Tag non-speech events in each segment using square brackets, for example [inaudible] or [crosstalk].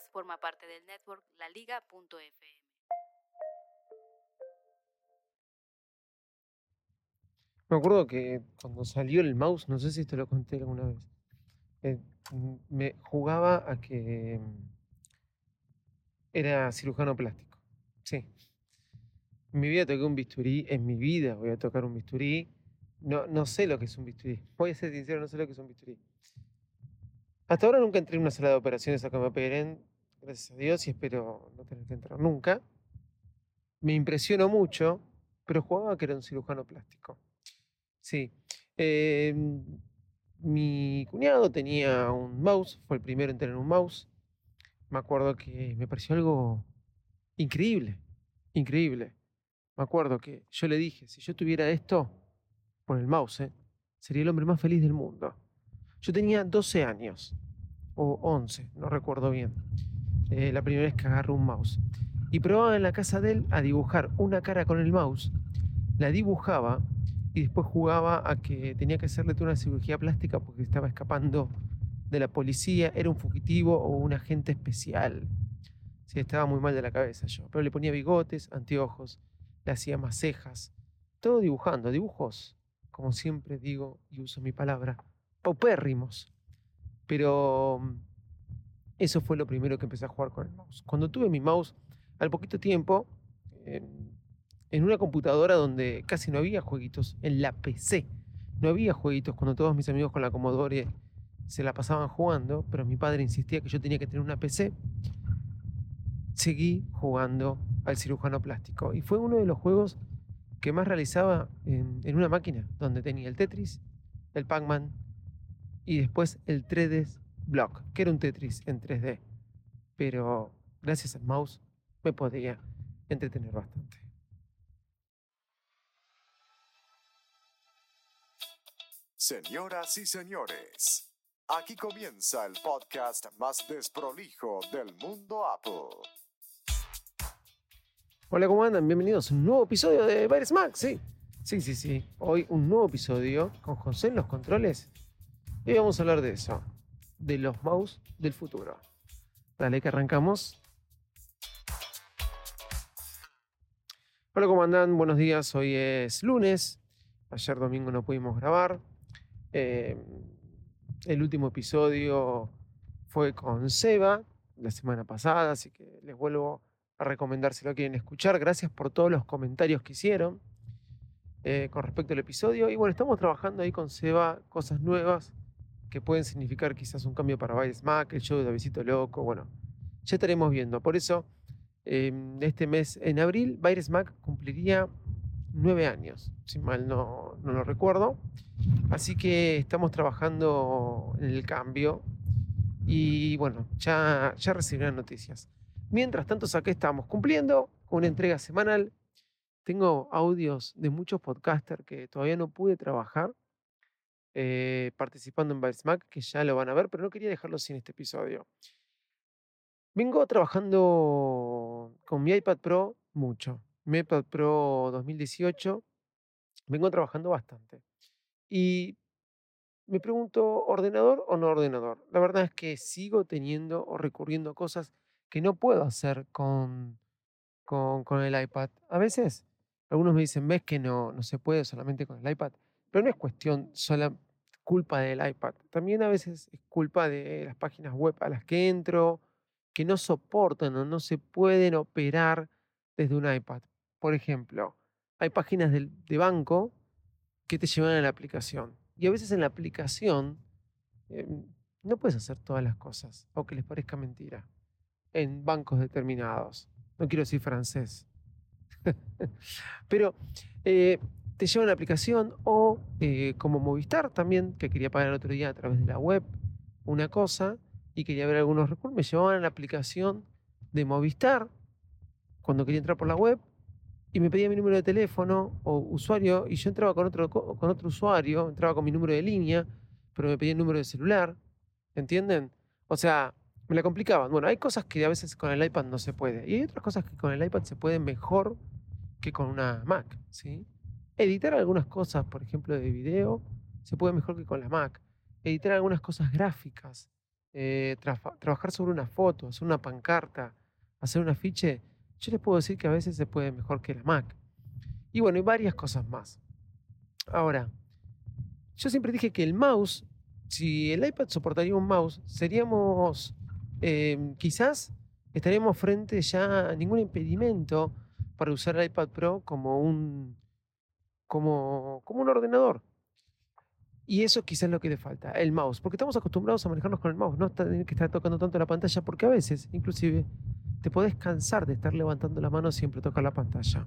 Forma parte del network laliga.fm. Me acuerdo que cuando salió el mouse, no sé si te lo conté alguna vez, eh, me jugaba a que mm, era cirujano plástico. Sí. En mi vida toqué un bisturí, en mi vida voy a tocar un bisturí. No, no sé lo que es un bisturí. Voy a ser sincero, no sé lo que es un bisturí. Hasta ahora nunca entré en una sala de operaciones a que me operen, gracias a Dios, y espero no tener que entrar nunca. Me impresionó mucho, pero jugaba que era un cirujano plástico. Sí. Eh, mi cuñado tenía un mouse, fue el primero en tener un mouse. Me acuerdo que me pareció algo increíble, increíble. Me acuerdo que yo le dije, si yo tuviera esto por el mouse, ¿eh? sería el hombre más feliz del mundo. Yo tenía 12 años, o 11, no recuerdo bien, eh, la primera vez que agarro un mouse. Y probaba en la casa de él a dibujar una cara con el mouse, la dibujaba y después jugaba a que tenía que hacerle una cirugía plástica porque estaba escapando de la policía, era un fugitivo o un agente especial. Sí, estaba muy mal de la cabeza yo, pero le ponía bigotes, anteojos, le hacía más cejas, todo dibujando, dibujos, como siempre digo y uso mi palabra, paupérrimos. Pero mm, eso fue lo primero que empecé a jugar con el mouse. Cuando tuve mi mouse, al poquito tiempo, en, una computadora donde casi no había jueguitos, en la PC, no había jueguitos cuando todos mis amigos con la Commodore se la pasaban jugando, pero mi padre insistía que yo tenía que tener una PC, seguí jugando al cirujano plástico. Y fue uno de los juegos que más realizaba en una máquina, donde tenía el Tetris, el Pac-Man y después el 3D Block, que era un Tetris en 3D. Pero gracias al mouse me podía entretener bastante. Señoras y señores, aquí comienza el podcast más desprolijo del mundo Apple. Hola, ¿cómo andan? Bienvenidos a un nuevo episodio de Virus Max, sí. Sí, sí, sí. Hoy un nuevo episodio con José en los controles. Y vamos a hablar de eso, de los mouse del futuro. Dale que arrancamos. Hola, ¿cómo andan? Buenos días. Hoy es lunes. Ayer domingo no pudimos grabar. Eh, el último episodio fue con Seba la semana pasada, así que les vuelvo a recomendar si lo quieren escuchar. Gracias por todos los comentarios que hicieron eh, con respecto al episodio. Y bueno, estamos trabajando ahí con Seba cosas nuevas que pueden significar quizás un cambio para Baires Mac, el show de Davidito Loco. Bueno, ya estaremos viendo. Por eso, eh, este mes, en abril, Baires Mac cumpliría nueve años, si mal no, no lo recuerdo. Así que estamos trabajando en el cambio y bueno, ya, ya recibirán noticias. Mientras tanto, acá estamos cumpliendo con una entrega semanal. Tengo audios de muchos podcasters que todavía no pude trabajar eh, participando en Mac, que ya lo van a ver, pero no quería dejarlo sin este episodio. Vengo trabajando con mi iPad Pro mucho. Mi iPad Pro 2018. Vengo trabajando bastante. Y me pregunto, ¿ordenador o no ordenador? La verdad es que sigo teniendo o recurriendo a cosas que no puedo hacer con, con, con el iPad. A veces, algunos me dicen, ves que no, no se puede solamente con el iPad, pero no es cuestión sola culpa del iPad. También a veces es culpa de las páginas web a las que entro, que no soportan o no se pueden operar desde un iPad. Por ejemplo, hay páginas de banco que te llevan a la aplicación. Y a veces en la aplicación eh, no puedes hacer todas las cosas, aunque les parezca mentira, en bancos determinados. No quiero decir francés. [laughs] Pero eh, te llevan a la aplicación o eh, como Movistar también, que quería pagar el otro día a través de la web, una cosa y quería ver algunos recursos. Me llevaban a la aplicación de Movistar cuando quería entrar por la web y me pedía mi número de teléfono o usuario y yo entraba con otro, co- con otro usuario, entraba con mi número de línea, pero me pedía el número de celular. ¿Entienden? O sea, me la complicaban. Bueno, hay cosas que a veces con el iPad no se puede y hay otras cosas que con el iPad se pueden mejor que con una Mac, ¿sí? Editar algunas cosas, por ejemplo, de video, se puede mejor que con la Mac. Editar algunas cosas gráficas, eh, trabajar sobre una foto, hacer una pancarta, hacer un afiche, yo les puedo decir que a veces se puede mejor que la Mac. Y bueno, y varias cosas más. Ahora, yo siempre dije que el mouse, si el iPad soportaría un mouse, seríamos, eh, quizás estaríamos frente ya a ningún impedimento para usar el iPad Pro como un, como, como un ordenador. Y eso quizás es lo que le falta, el mouse, porque estamos acostumbrados a manejarnos con el mouse, no tener que estar tocando tanto la pantalla, porque a veces, inclusive, te podés cansar de estar levantando la mano siempre tocar la pantalla.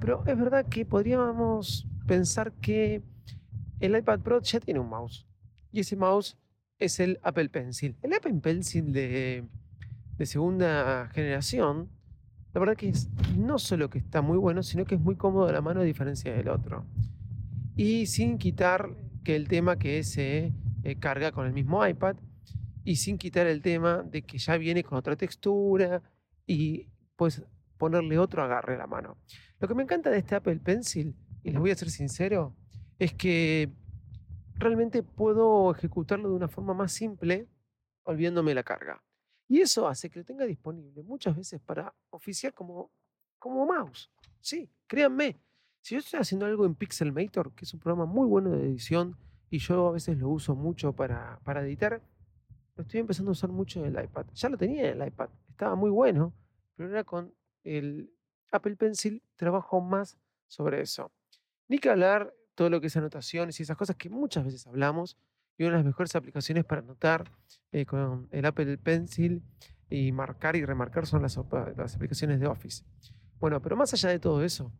Pero es verdad que podríamos pensar que el iPad Pro ya tiene un mouse. Y ese mouse es el Apple Pencil. El Apple Pencil de, de segunda generación, la verdad que es no solo que está muy bueno, sino que es muy cómodo la mano a diferencia del otro. Y sin quitar que el tema que se eh, carga con el mismo iPad y sin quitar el tema de que ya viene con otra textura y puedes ponerle otro agarre a la mano. Lo que me encanta de este Apple Pencil, y les voy a ser sincero, es que realmente puedo ejecutarlo de una forma más simple, olvidándome la carga. Y eso hace que lo tenga disponible muchas veces para oficiar como, como mouse. Sí, créanme. Si yo estoy haciendo algo en Pixelmator, que es un programa muy bueno de edición, y yo a veces lo uso mucho para, para editar, lo estoy empezando a usar mucho en el iPad. Ya lo tenía en el iPad, estaba muy bueno, pero ahora con el Apple Pencil trabajo más sobre eso. Ni que hablar todo lo que es anotaciones y esas cosas que muchas veces hablamos, y una de las mejores aplicaciones para anotar eh, con el Apple Pencil y marcar y remarcar son las, las aplicaciones de Office. Bueno, pero más allá de todo eso,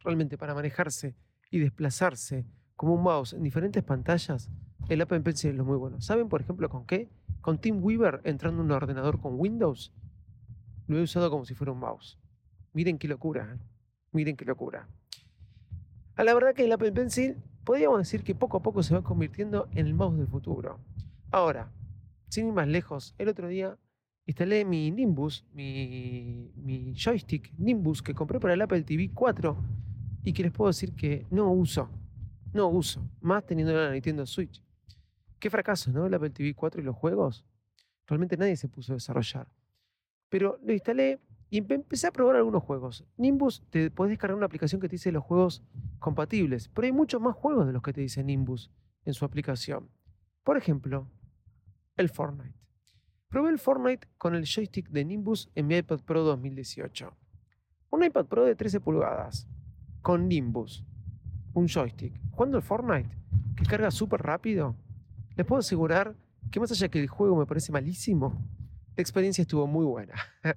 realmente para manejarse y desplazarse como un mouse en diferentes pantallas, el Apple Pencil es lo muy bueno. ¿Saben, por ejemplo, con qué? Con TeamWeaver entrando en un ordenador con Windows. Lo he usado como si fuera un mouse. Miren qué locura. ¿eh? Miren qué locura. A la verdad que el Apple Pencil podríamos decir que poco a poco se va convirtiendo en el mouse del futuro. Ahora, sin ir más lejos, el otro día instalé mi Nimbus, mi, joystick Nimbus que compré para el Apple TV 4 y que les puedo decir que no uso. No uso, más teniendo la Nintendo Switch. Qué fracaso, ¿no? El Apple TV 4 y los juegos. Realmente nadie se puso a desarrollar. Pero lo instalé y empe- empecé a probar algunos juegos. Nimbus, te podés descargar una aplicación que te dice los juegos compatibles, pero hay muchos más juegos de los que te dice Nimbus en su aplicación. Por ejemplo, el Fortnite. Probé el Fortnite con el joystick de Nimbus en mi iPad Pro 2018. Un iPad Pro de 13 pulgadas, con Nimbus, un joystick, jugando el Fortnite, que carga súper rápido. Les puedo asegurar que más allá que el juego me parece malísimo, la experiencia estuvo muy buena. [laughs]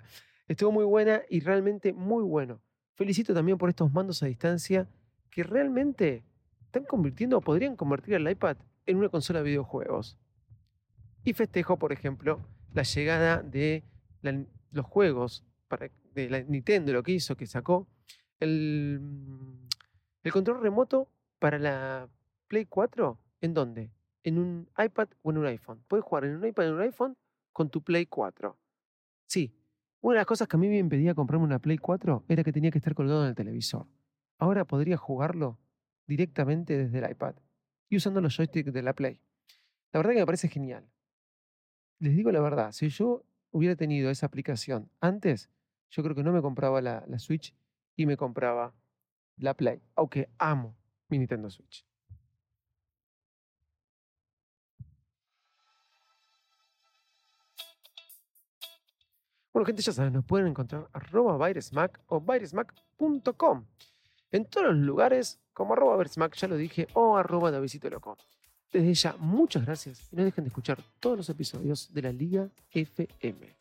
estuvo muy buena y realmente muy bueno. Felicito también por estos mandos a distancia que realmente están convirtiendo o podrían convertir el iPad en una consola de videojuegos. Y festejo, por ejemplo, la llegada de los juegos para, de la Nintendo, lo que hizo, que sacó el, mm, el control remoto para la Play 4. ¿En dónde? En un iPad o en un iPhone. Puedes jugar en un iPad o en un iPhone con tu Play 4. Sí, una de las cosas que a mí me impedía comprarme una Play 4 era que tenía que estar colgado en el televisor. Ahora podría jugarlo directamente desde el iPad y usando los joysticks de la Play. La verdad que me parece genial. Les digo la verdad, si yo hubiera tenido esa aplicación antes, yo creo que no me compraba la, la Switch y me compraba la Play, aunque amo mi Nintendo Switch. Bueno, gente, ya saben, nos pueden encontrar arroba Virusmac o virusmac.com. En todos los lugares, como arroba Virusmac, ya lo dije, o arroba Davidito Loco. Desde ya, muchas gracias y no dejen de escuchar todos los episodios de la Liga FM.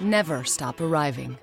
Never stop arriving.